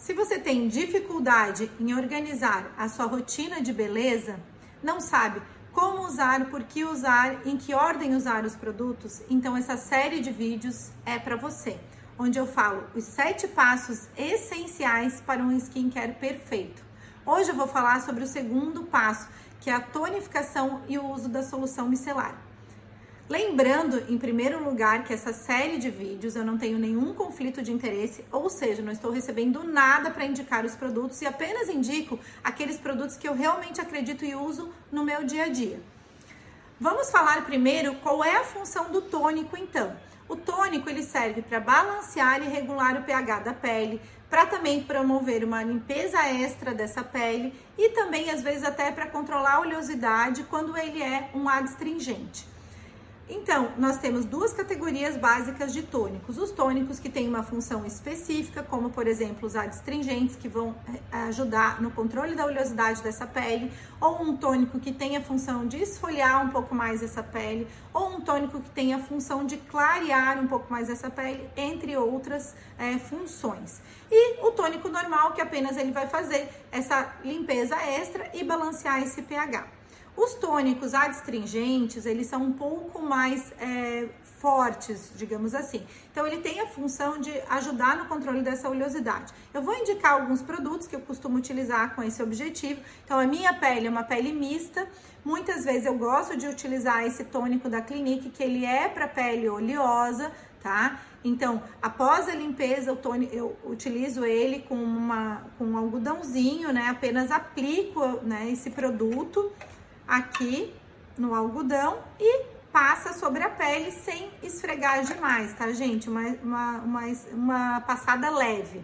Se você tem dificuldade em organizar a sua rotina de beleza, não sabe como usar, por que usar, em que ordem usar os produtos, então essa série de vídeos é para você, onde eu falo os sete passos essenciais para um skincare perfeito. Hoje eu vou falar sobre o segundo passo, que é a tonificação e o uso da solução micelar. Lembrando, em primeiro lugar, que essa série de vídeos eu não tenho nenhum conflito de interesse, ou seja, não estou recebendo nada para indicar os produtos e apenas indico aqueles produtos que eu realmente acredito e uso no meu dia a dia. Vamos falar primeiro qual é a função do tônico, então. O tônico ele serve para balancear e regular o pH da pele, para também promover uma limpeza extra dessa pele e também às vezes até para controlar a oleosidade quando ele é um adstringente. Então, nós temos duas categorias básicas de tônicos. Os tônicos que têm uma função específica, como por exemplo os adstringentes, que vão eh, ajudar no controle da oleosidade dessa pele, ou um tônico que tem a função de esfoliar um pouco mais essa pele, ou um tônico que tem a função de clarear um pouco mais essa pele, entre outras é, funções. E o tônico normal, que apenas ele vai fazer essa limpeza extra e balancear esse pH. Os tônicos adstringentes, eles são um pouco mais é, fortes, digamos assim. Então, ele tem a função de ajudar no controle dessa oleosidade. Eu vou indicar alguns produtos que eu costumo utilizar com esse objetivo. Então, a minha pele é uma pele mista. Muitas vezes eu gosto de utilizar esse tônico da Clinique, que ele é para pele oleosa, tá? Então, após a limpeza, tônico, eu utilizo ele com, uma, com um algodãozinho, né? Apenas aplico né, esse produto aqui no algodão e passa sobre a pele sem esfregar demais, tá, gente? Uma, uma, uma, uma passada leve.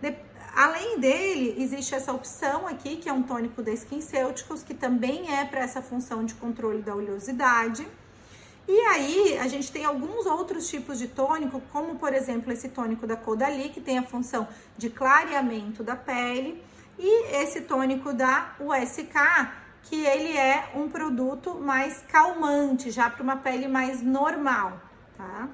De, além dele, existe essa opção aqui, que é um tônico da SkinCeuticals, que também é para essa função de controle da oleosidade. E aí, a gente tem alguns outros tipos de tônico, como por exemplo esse tônico da Caudalie, que tem a função de clareamento da pele, e esse tônico da USK, que ele é um produto mais calmante, já para uma pele mais normal, tá?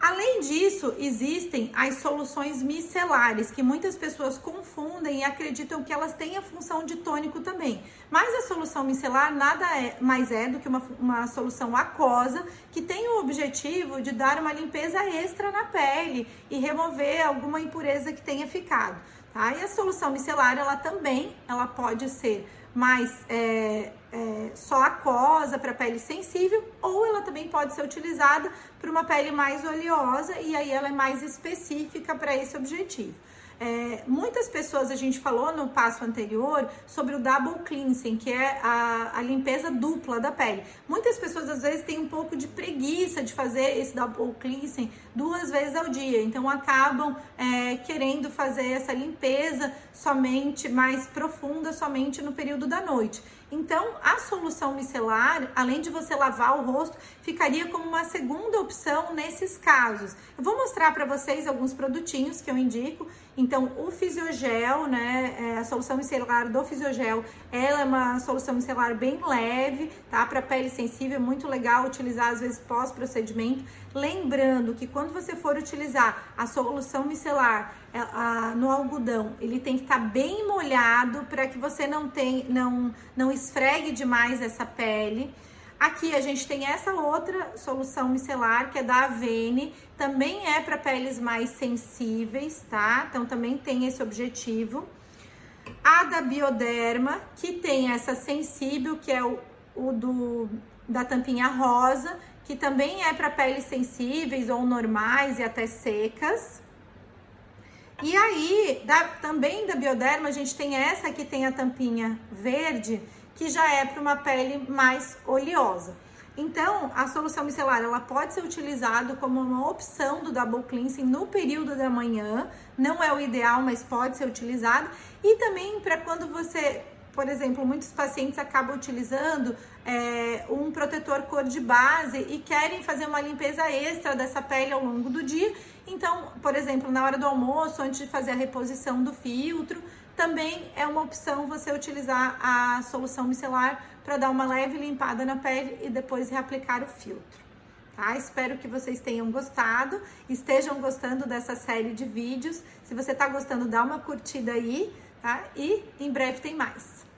Além disso, existem as soluções micelares, que muitas pessoas confundem e acreditam que elas têm a função de tônico também. Mas a solução micelar nada é, mais é do que uma, uma solução aquosa, que tem o objetivo de dar uma limpeza extra na pele e remover alguma impureza que tenha ficado. Tá? E a solução micelar, ela também ela pode ser mais é, é, só aquosa para pele sensível, ou ela também pode ser utilizada para uma pele mais oleosa e aí ela é mais específica para esse objetivo. É, muitas pessoas, a gente falou no passo anterior sobre o double cleansing, que é a, a, limpeza dupla da pele. Muitas pessoas às vezes têm um pouco de preguiça de fazer esse double cleansing duas vezes ao dia, então acabam é, querendo fazer essa limpeza somente mais profunda, somente no período da noite. Então, a solução micelar, além de você lavar o rosto, ficaria como uma segunda opção nesses casos. Eu vou mostrar para vocês alguns produtinhos que eu indico. Então, o Fisiogel, né, é a solução micelar do Fisiogel, ela é uma solução micelar bem leve, tá? Para pele sensível, é muito legal utilizar às vezes pós-procedimento. Lembrando que quando você for utilizar a solução micelar é, a, no algodão, ele tem que estar tá bem molhado para que você não, tem, não, não esfregue demais essa pele. Aqui a gente tem essa outra solução micelar que é da Avene, também é para peles mais sensíveis, tá? Então também tem esse objetivo. A da Bioderma, que tem essa sensível, que é o, o do, da tampinha rosa, que também é para peles sensíveis ou normais e até secas. E aí, da, também da Bioderma, a gente tem essa que tem a tampinha verde, que já é para uma pele mais oleosa. Então, a solução micelar ela pode ser utilizada como uma opção do double cleansing no período da manhã. Não é o ideal, mas pode ser utilizado. E também para quando você por exemplo, muitos pacientes acabam utilizando é, um protetor cor de base e querem fazer uma limpeza extra dessa pele ao longo do dia. Então, por exemplo, na hora do almoço, antes de fazer a reposição do filtro, também é uma opção você utilizar a solução micelar para dar uma leve limpada na pele e depois reaplicar o filtro. tá? Espero que vocês tenham gostado, estejam gostando dessa série de vídeos. Se você tá gostando, dá uma curtida aí, tá? E em breve tem mais.